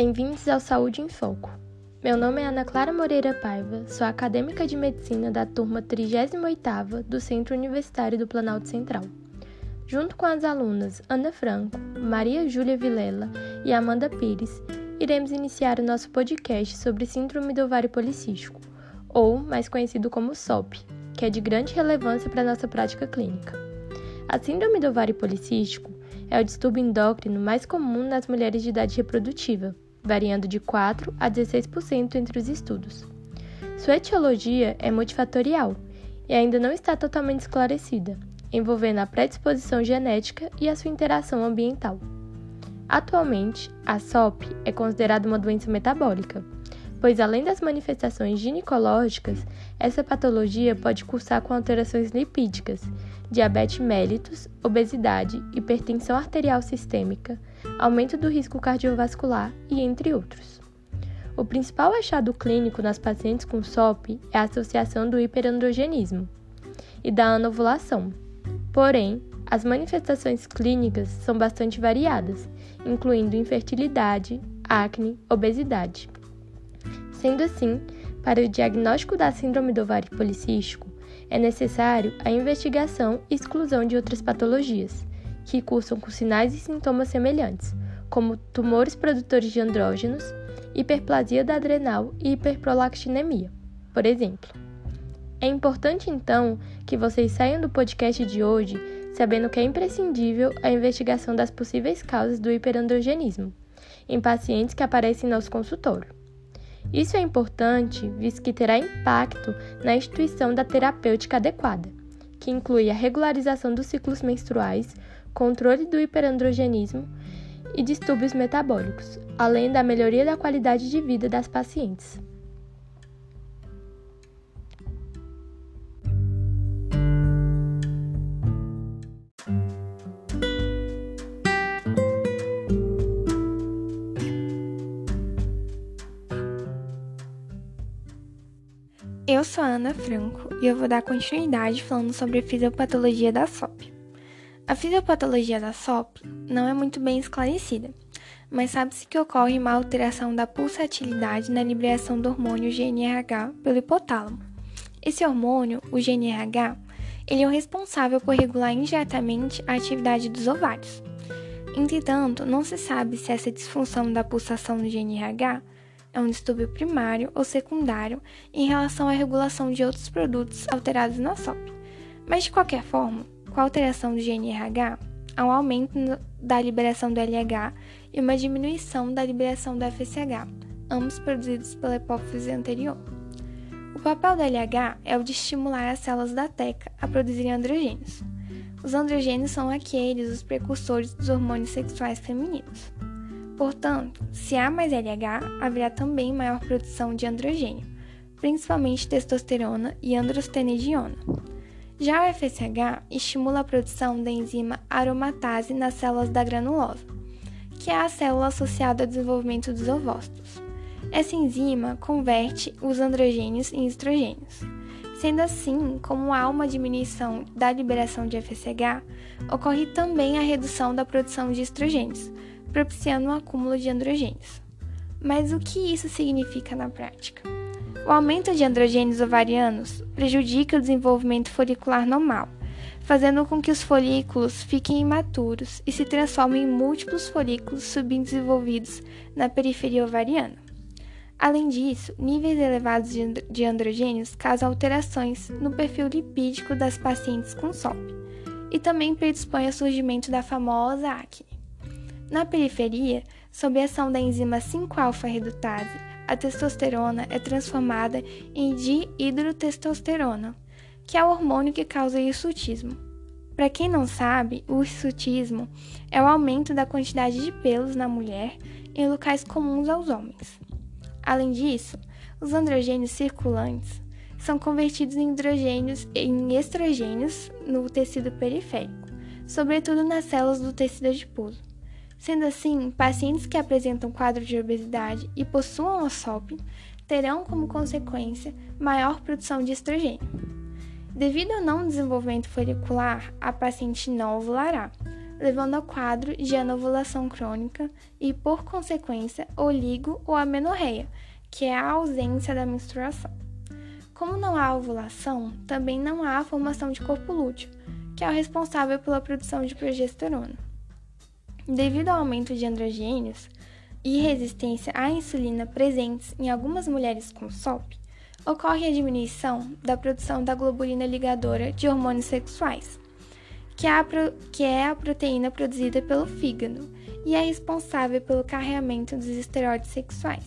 Bem-vindos ao Saúde em Foco. Meu nome é Ana Clara Moreira Paiva, sou acadêmica de medicina da turma 38ª do Centro Universitário do Planalto Central. Junto com as alunas Ana Franco, Maria Júlia Vilela e Amanda Pires, iremos iniciar o nosso podcast sobre Síndrome do Ovário Policístico, ou mais conhecido como SOP, que é de grande relevância para nossa prática clínica. A Síndrome do Ovário Policístico é o distúrbio endócrino mais comum nas mulheres de idade reprodutiva, variando de 4 a 16% entre os estudos. Sua etiologia é multifatorial e ainda não está totalmente esclarecida, envolvendo a predisposição genética e a sua interação ambiental. Atualmente, a SOP é considerada uma doença metabólica, pois além das manifestações ginecológicas, essa patologia pode cursar com alterações lipídicas, diabetes mellitus, obesidade, hipertensão arterial sistêmica, aumento do risco cardiovascular e entre outros. O principal achado clínico nas pacientes com SOP é a associação do hiperandrogenismo e da anovulação. Porém, as manifestações clínicas são bastante variadas, incluindo infertilidade, acne, obesidade. Sendo assim, para o diagnóstico da síndrome do ovário policístico, é necessário a investigação e exclusão de outras patologias, que cursam com sinais e sintomas semelhantes, como tumores produtores de andrógenos, hiperplasia da adrenal e hiperprolactinemia, por exemplo. É importante, então, que vocês saiam do podcast de hoje sabendo que é imprescindível a investigação das possíveis causas do hiperandrogenismo em pacientes que aparecem em nosso consultório. Isso é importante, visto que terá impacto na instituição da terapêutica adequada, que inclui a regularização dos ciclos menstruais, controle do hiperandrogenismo e distúrbios metabólicos, além da melhoria da qualidade de vida das pacientes. Eu sou a Ana Franco e eu vou dar continuidade falando sobre a fisiopatologia da SOP. A fisiopatologia da SOP não é muito bem esclarecida, mas sabe-se que ocorre uma alteração da pulsatilidade na liberação do hormônio GNRH pelo hipotálamo. Esse hormônio, o GNRH, ele é o responsável por regular indiretamente a atividade dos ovários. Entretanto, não se sabe se essa disfunção da pulsação do GNRH é um distúrbio primário ou secundário em relação à regulação de outros produtos alterados na SOP. Mas, de qualquer forma, com a alteração do GNRH, há um aumento da liberação do LH e uma diminuição da liberação do FSH, ambos produzidos pela hipófise anterior. O papel do LH é o de estimular as células da teca a produzirem androgênios. Os androgênios são aqueles os precursores dos hormônios sexuais femininos. Portanto, se há mais LH, haverá também maior produção de androgênio, principalmente testosterona e androstenediona. Já o FSH estimula a produção da enzima aromatase nas células da granulosa, que é a célula associada ao desenvolvimento dos ovócitos. Essa enzima converte os androgênios em estrogênios. Sendo assim, como há uma diminuição da liberação de FSH, ocorre também a redução da produção de estrogênios, propiciando um acúmulo de androgênios. Mas o que isso significa na prática? O aumento de androgênios ovarianos prejudica o desenvolvimento folicular normal, fazendo com que os folículos fiquem imaturos e se transformem em múltiplos folículos subdesenvolvidos na periferia ovariana. Além disso, níveis elevados de androgênios causam alterações no perfil lipídico das pacientes com SOP e também predispõem ao surgimento da famosa acne. Na periferia, sob a ação da enzima 5-alfa-redutase, a testosterona é transformada em dihidrotestosterona, que é o hormônio que causa hirsutismo. Para quem não sabe, o hirsutismo é o aumento da quantidade de pelos na mulher em locais comuns aos homens. Além disso, os androgênios circulantes são convertidos em hidrogênios em estrogênios no tecido periférico, sobretudo nas células do tecido adiposo. Sendo assim, pacientes que apresentam quadro de obesidade e possuam a SOP terão como consequência maior produção de estrogênio. Devido ao não desenvolvimento folicular, a paciente não ovulará, levando ao quadro de anovulação crônica e, por consequência, oligo ou amenorreia, que é a ausência da menstruação. Como não há ovulação, também não há formação de corpo lúteo, que é o responsável pela produção de progesterona. Devido ao aumento de androgênios e resistência à insulina presentes em algumas mulheres com SOP, ocorre a diminuição da produção da globulina ligadora de hormônios sexuais, que é a, que é a proteína produzida pelo fígado e é responsável pelo carregamento dos esteroides sexuais.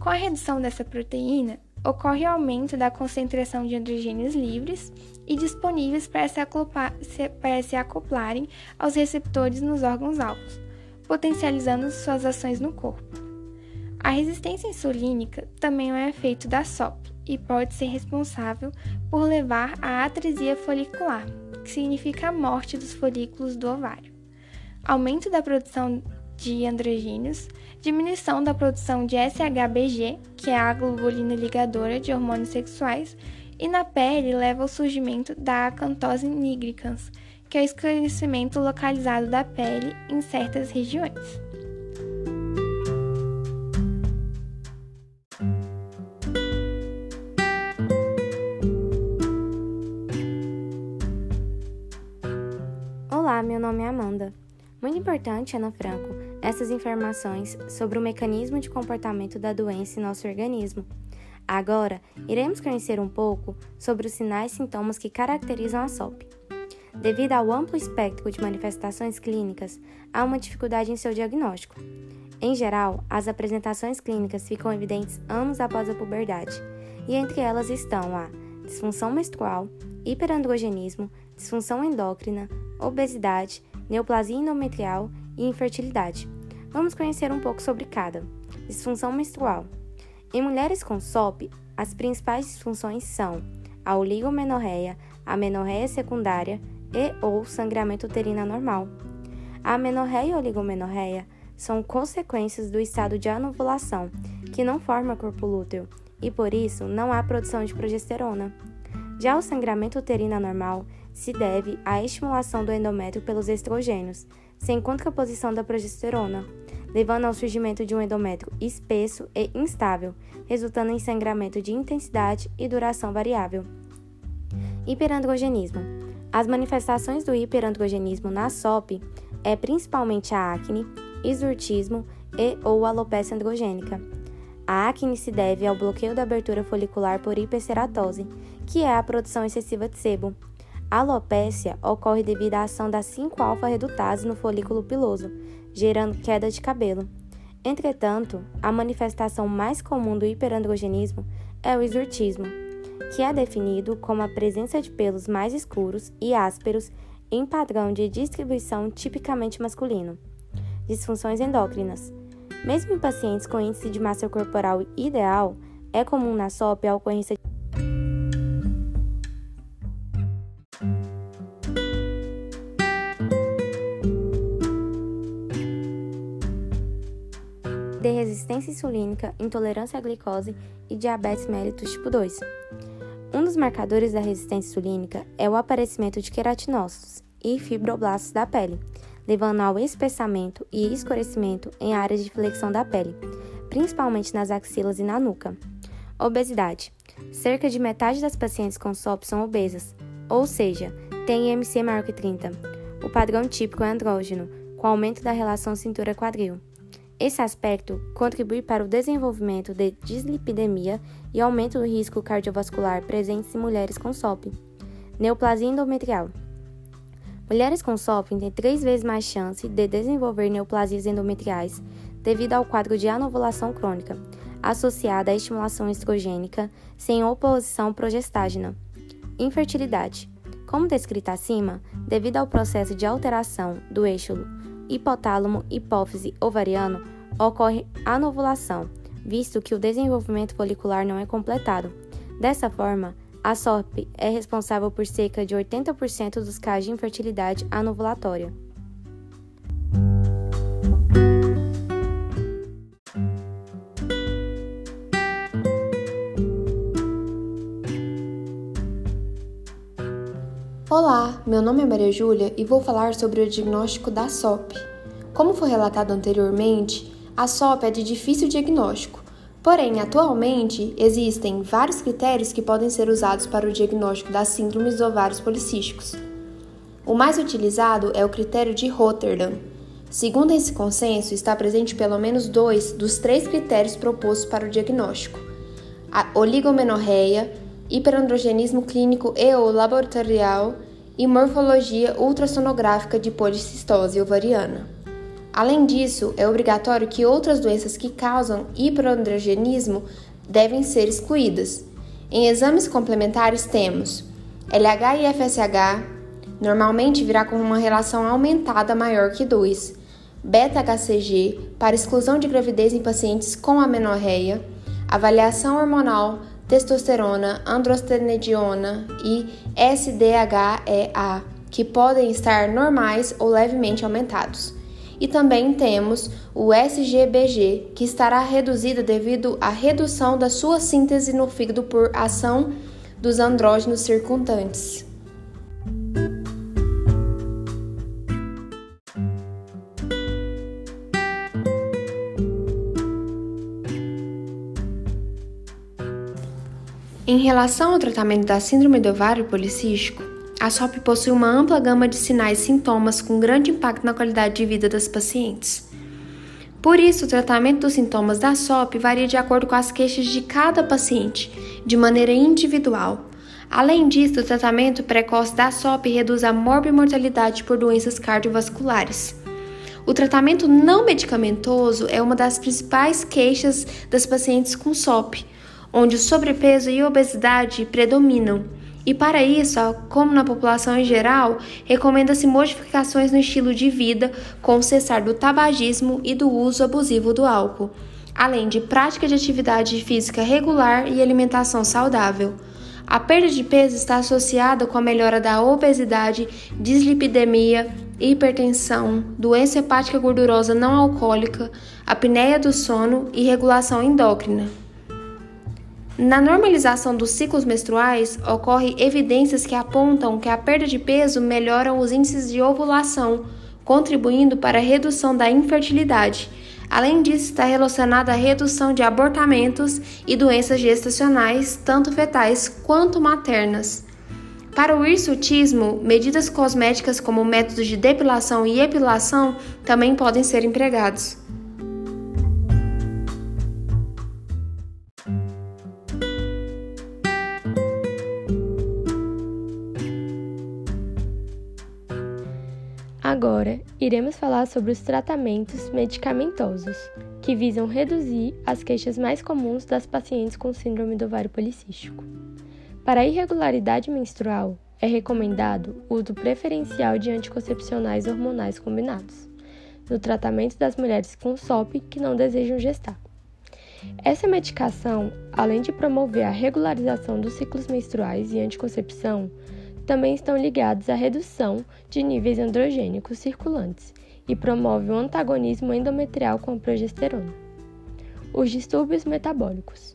Com a redução dessa proteína, ocorre aumento da concentração de androgênios livres e disponíveis para se, acoplar, para se acoplarem aos receptores nos órgãos-alvos, potencializando suas ações no corpo. A resistência insulínica também é um efeito da SOP e pode ser responsável por levar à atresia folicular, que significa a morte dos folículos do ovário, aumento da produção de androgênios, diminuição da produção de SHBG, que é a globulina ligadora de hormônios sexuais, e na pele leva ao surgimento da acantose nigricans, que é o escurecimento localizado da pele em certas regiões. Importante, Ana Franco, essas informações sobre o mecanismo de comportamento da doença em nosso organismo. Agora, iremos conhecer um pouco sobre os sinais e sintomas que caracterizam a SOP. Devido ao amplo espectro de manifestações clínicas, há uma dificuldade em seu diagnóstico. Em geral, as apresentações clínicas ficam evidentes anos após a puberdade, e entre elas estão a disfunção menstrual, hiperandrogenismo, disfunção endócrina, obesidade, neoplasia endometrial e infertilidade. Vamos conhecer um pouco sobre cada. Disfunção menstrual. Em mulheres com SOP, as principais disfunções são a oligomenorreia, a menorreia secundária e ou sangramento uterino anormal. A amenorreia e a oligomenorreia são consequências do estado de anovulação, que não forma corpo lúteo, e por isso não há produção de progesterona. Já o sangramento uterino anormal se deve à estimulação do endométrio pelos estrogênios, sem contraposição da progesterona, levando ao surgimento de um endométrio espesso e instável, resultando em sangramento de intensidade e duração variável. Hiperandrogenismo. As manifestações do hiperandrogenismo na SOP é principalmente a acne, exurtismo e ou alopecia androgênica. A acne se deve ao bloqueio da abertura folicular por hiperceratose, que é a produção excessiva de sebo, a alopécia ocorre devido à ação da 5-alfa-redutase no folículo piloso, gerando queda de cabelo. Entretanto, a manifestação mais comum do hiperandrogenismo é o exurtismo, que é definido como a presença de pelos mais escuros e ásperos em padrão de distribuição tipicamente masculino. Disfunções endócrinas. Mesmo em pacientes com índice de massa corporal ideal, é comum na SOP a ocorrência de resistência insulínica, intolerância à glicose e diabetes mellitus tipo 2. Um dos marcadores da resistência insulínica é o aparecimento de queratinócitos e fibroblastos da pele, levando ao espessamento e escurecimento em áreas de flexão da pele, principalmente nas axilas e na nuca. Obesidade. Cerca de metade das pacientes com SOP são obesas, ou seja, têm IMC maior que 30. O padrão típico é andrógeno, com aumento da relação cintura-quadril. Esse aspecto contribui para o desenvolvimento de dislipidemia e aumento do risco cardiovascular presente em mulheres com SOP. Neoplasia endometrial. Mulheres com SOP têm três vezes mais chance de desenvolver neoplasias endometriais devido ao quadro de anovulação crônica, associada à estimulação estrogênica sem oposição progestágena. Infertilidade. Como descrita acima, devido ao processo de alteração do eixo hipotálamo, hipófise ovariano, ocorre anovulação, visto que o desenvolvimento folicular não é completado. Dessa forma, a SOP é responsável por cerca de 80% dos casos de infertilidade anovulatória. Olá, meu nome é Maria Júlia e vou falar sobre o diagnóstico da SOP. Como foi relatado anteriormente, a SOP é de difícil diagnóstico, porém, atualmente existem vários critérios que podem ser usados para o diagnóstico das síndromes ovários policísticos. O mais utilizado é o critério de Rotterdam. Segundo esse consenso, está presente pelo menos dois dos três critérios propostos para o diagnóstico: a oligomenorreia, hiperandrogenismo clínico e ou laboratorial e morfologia ultrassonográfica de policistose ovariana. Além disso, é obrigatório que outras doenças que causam hiperandrogenismo devem ser excluídas. Em exames complementares temos LH e FSH, normalmente virá com uma relação aumentada maior que 2, beta-HCG para exclusão de gravidez em pacientes com amenorreia, avaliação hormonal testosterona, androstenediona e SDHEA, que podem estar normais ou levemente aumentados. E também temos o SGBG, que estará reduzido devido à redução da sua síntese no fígado por ação dos andrógenos circundantes. Em relação ao tratamento da síndrome do ovário policístico, a SOP possui uma ampla gama de sinais e sintomas com grande impacto na qualidade de vida das pacientes. Por isso, o tratamento dos sintomas da SOP varia de acordo com as queixas de cada paciente, de maneira individual. Além disso, o tratamento precoce da SOP reduz a morbimortalidade por doenças cardiovasculares. O tratamento não medicamentoso é uma das principais queixas das pacientes com SOP, onde o sobrepeso e obesidade predominam. E para isso, como na população em geral, recomenda-se modificações no estilo de vida, com o cessar do tabagismo e do uso abusivo do álcool, além de prática de atividade física regular e alimentação saudável. A perda de peso está associada com a melhora da obesidade, dislipidemia, hipertensão, doença hepática gordurosa não alcoólica, apneia do sono e regulação endócrina. Na normalização dos ciclos menstruais, ocorrem evidências que apontam que a perda de peso melhora os índices de ovulação, contribuindo para a redução da infertilidade. Além disso, está relacionada à redução de abortamentos e doenças gestacionais, tanto fetais quanto maternas. Para o hirsutismo, medidas cosméticas como métodos de depilação e epilação também podem ser empregados. Agora, iremos falar sobre os tratamentos medicamentosos, que visam reduzir as queixas mais comuns das pacientes com síndrome do ovário policístico. Para a irregularidade menstrual, é recomendado o uso preferencial de anticoncepcionais hormonais combinados, no tratamento das mulheres com SOP que não desejam gestar. Essa medicação, além de promover a regularização dos ciclos menstruais e anticoncepção, também estão ligados à redução de níveis androgênicos circulantes e promove o antagonismo endometrial com a progesterona. Os distúrbios metabólicos.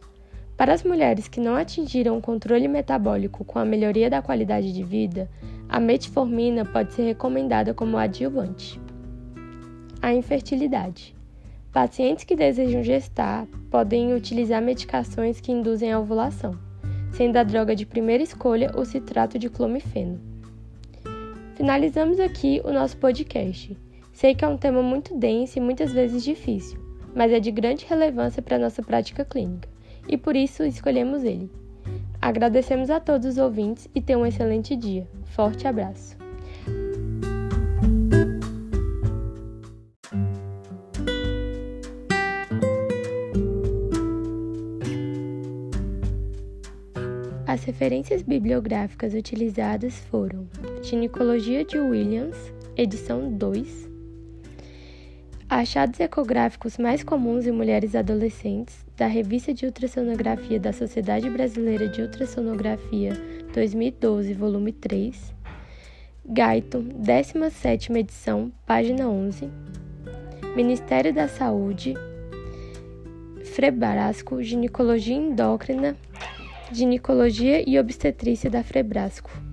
Para as mulheres que não atingiram o controle metabólico com a melhoria da qualidade de vida, a metformina pode ser recomendada como adjuvante. A infertilidade. Pacientes que desejam gestar podem utilizar medicações que induzem a ovulação sendo a droga de primeira escolha o citrato de clomifeno. Finalizamos aqui o nosso podcast. Sei que é um tema muito denso e muitas vezes difícil, mas é de grande relevância para a nossa prática clínica, e por isso escolhemos ele. Agradecemos a todos os ouvintes e tenham um excelente dia. Forte abraço! Referências bibliográficas utilizadas foram Ginecologia de Williams, edição 2, Achados ecográficos mais comuns em mulheres adolescentes, da Revista de Ultrassonografia da Sociedade Brasileira de Ultrassonografia 2012, volume 3, Gaiton, 17 edição, página 11, Ministério da Saúde, Frebrasco, Ginecologia Endócrina, Ginecologia e Obstetrícia da Frebrasco.